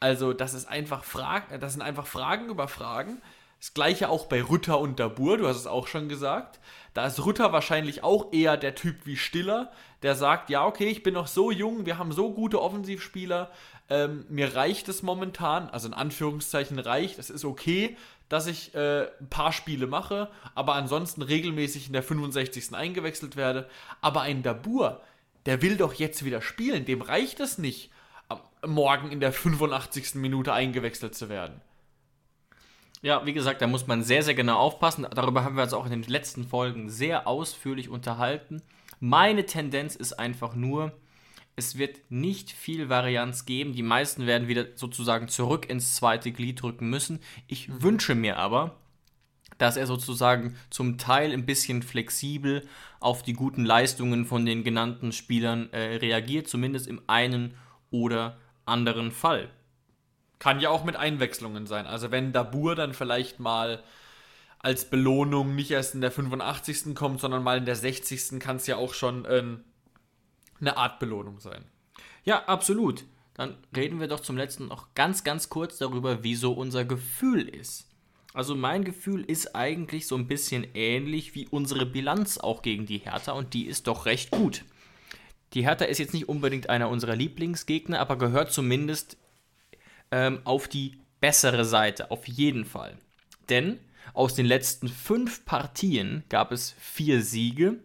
Also, das ist einfach Fragen, das sind einfach Fragen über Fragen. Das gleiche auch bei Rütter und Dabur, du hast es auch schon gesagt. Da ist Rütter wahrscheinlich auch eher der Typ wie Stiller, der sagt, ja, okay, ich bin noch so jung, wir haben so gute Offensivspieler, ähm, mir reicht es momentan, also in Anführungszeichen reicht, es ist okay, dass ich äh, ein paar Spiele mache, aber ansonsten regelmäßig in der 65. eingewechselt werde. Aber ein Dabur, der will doch jetzt wieder spielen, dem reicht es nicht, morgen in der 85. Minute eingewechselt zu werden. Ja, wie gesagt, da muss man sehr, sehr genau aufpassen. Darüber haben wir uns auch in den letzten Folgen sehr ausführlich unterhalten. Meine Tendenz ist einfach nur, es wird nicht viel Varianz geben. Die meisten werden wieder sozusagen zurück ins zweite Glied drücken müssen. Ich mhm. wünsche mir aber, dass er sozusagen zum Teil ein bisschen flexibel auf die guten Leistungen von den genannten Spielern äh, reagiert, zumindest im einen oder anderen Fall. Kann ja auch mit Einwechslungen sein. Also wenn Dabur dann vielleicht mal als Belohnung nicht erst in der 85. kommt, sondern mal in der 60. kann es ja auch schon äh, eine Art Belohnung sein. Ja, absolut. Dann reden wir doch zum letzten noch ganz, ganz kurz darüber, wieso unser Gefühl ist. Also mein Gefühl ist eigentlich so ein bisschen ähnlich wie unsere Bilanz auch gegen die Hertha und die ist doch recht gut. Die Hertha ist jetzt nicht unbedingt einer unserer Lieblingsgegner, aber gehört zumindest ähm, auf die bessere Seite, auf jeden Fall. Denn aus den letzten fünf Partien gab es vier Siege,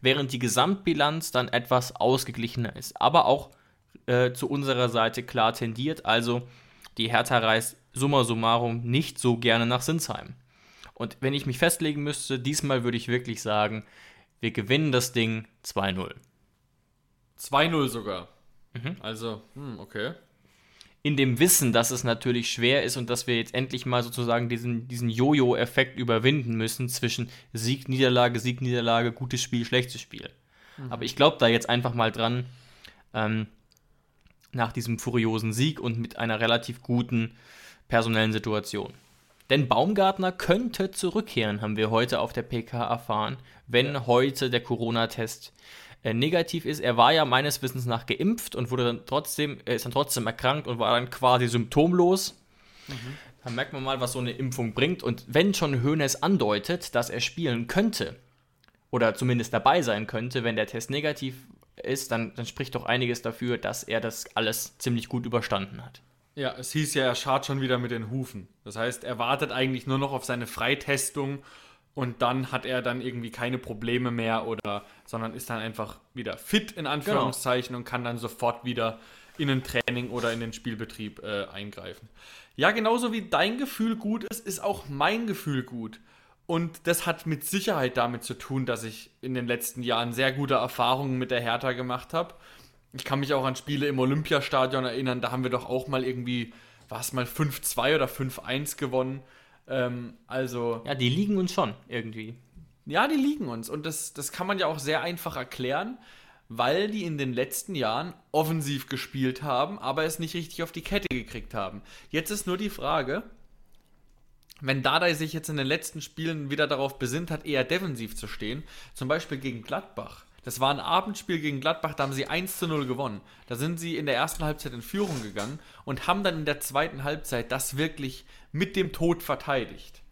während die Gesamtbilanz dann etwas ausgeglichener ist, aber auch äh, zu unserer Seite klar tendiert. Also die Hertha reist summa summarum nicht so gerne nach Sinsheim. Und wenn ich mich festlegen müsste, diesmal würde ich wirklich sagen, wir gewinnen das Ding 2-0. 2-0 sogar. Mhm. Also, hm, okay in dem Wissen, dass es natürlich schwer ist und dass wir jetzt endlich mal sozusagen diesen, diesen Jojo-Effekt überwinden müssen zwischen Sieg, Niederlage, Sieg, Niederlage, gutes Spiel, schlechtes Spiel. Mhm. Aber ich glaube da jetzt einfach mal dran, ähm, nach diesem furiosen Sieg und mit einer relativ guten personellen Situation. Denn Baumgartner könnte zurückkehren, haben wir heute auf der PK erfahren, wenn ja. heute der Corona-Test äh, negativ ist. Er war ja meines Wissens nach geimpft und wurde dann trotzdem, er ist dann trotzdem erkrankt und war dann quasi symptomlos. Mhm. Da merkt man mal, was so eine Impfung bringt. Und wenn schon Hoeneß andeutet, dass er spielen könnte, oder zumindest dabei sein könnte, wenn der Test negativ ist, dann, dann spricht doch einiges dafür, dass er das alles ziemlich gut überstanden hat. Ja, es hieß ja, er schart schon wieder mit den Hufen. Das heißt, er wartet eigentlich nur noch auf seine Freitestung und dann hat er dann irgendwie keine Probleme mehr oder, sondern ist dann einfach wieder fit in Anführungszeichen genau. und kann dann sofort wieder in ein Training oder in den Spielbetrieb äh, eingreifen. Ja, genauso wie dein Gefühl gut ist, ist auch mein Gefühl gut. Und das hat mit Sicherheit damit zu tun, dass ich in den letzten Jahren sehr gute Erfahrungen mit der Hertha gemacht habe. Ich kann mich auch an Spiele im Olympiastadion erinnern, da haben wir doch auch mal irgendwie, war es mal 5-2 oder 5-1 gewonnen. Ähm, also. Ja, die liegen uns schon irgendwie. Ja, die liegen uns. Und das, das kann man ja auch sehr einfach erklären, weil die in den letzten Jahren offensiv gespielt haben, aber es nicht richtig auf die Kette gekriegt haben. Jetzt ist nur die Frage, wenn Dardai sich jetzt in den letzten Spielen wieder darauf besinnt hat, eher defensiv zu stehen, zum Beispiel gegen Gladbach. Das war ein Abendspiel gegen Gladbach, da haben sie 1 zu 0 gewonnen. Da sind sie in der ersten Halbzeit in Führung gegangen und haben dann in der zweiten Halbzeit das wirklich mit dem Tod verteidigt.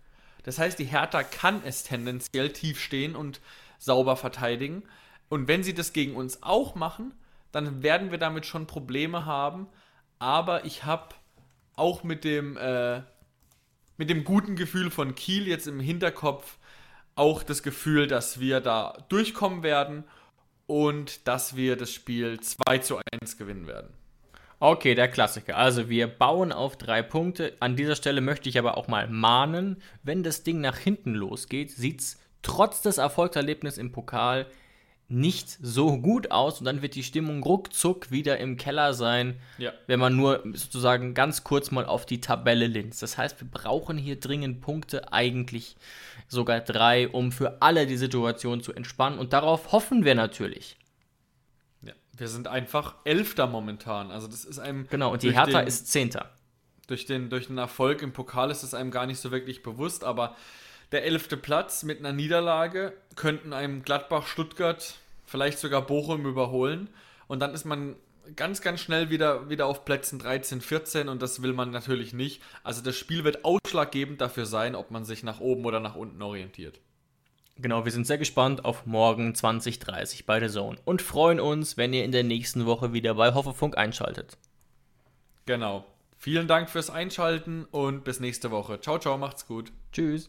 Das heißt, die Hertha kann es tendenziell tief stehen und sauber verteidigen. Und wenn sie das gegen uns auch machen, dann werden wir damit schon Probleme haben. Aber ich habe auch mit dem, äh, mit dem guten Gefühl von Kiel jetzt im Hinterkopf auch das Gefühl, dass wir da durchkommen werden und dass wir das Spiel 2 zu 1 gewinnen werden. Okay, der Klassiker. Also wir bauen auf drei Punkte. An dieser Stelle möchte ich aber auch mal mahnen, wenn das Ding nach hinten losgeht, sieht es trotz des Erfolgserlebnisses im Pokal nicht so gut aus und dann wird die Stimmung ruckzuck wieder im Keller sein, ja. wenn man nur sozusagen ganz kurz mal auf die Tabelle linst. Das heißt, wir brauchen hier dringend Punkte, eigentlich sogar drei, um für alle die Situation zu entspannen und darauf hoffen wir natürlich. Wir sind einfach Elfter momentan, also das ist einem... Genau, und die Hertha den, ist Zehnter. Durch den, durch den Erfolg im Pokal ist es einem gar nicht so wirklich bewusst, aber der elfte Platz mit einer Niederlage könnten einem Gladbach, Stuttgart, vielleicht sogar Bochum überholen. Und dann ist man ganz, ganz schnell wieder, wieder auf Plätzen 13, 14 und das will man natürlich nicht. Also das Spiel wird ausschlaggebend dafür sein, ob man sich nach oben oder nach unten orientiert. Genau, wir sind sehr gespannt auf morgen 2030 bei der Zone und freuen uns, wenn ihr in der nächsten Woche wieder bei Hoffefunk einschaltet. Genau. Vielen Dank fürs Einschalten und bis nächste Woche. Ciao, ciao, macht's gut. Tschüss.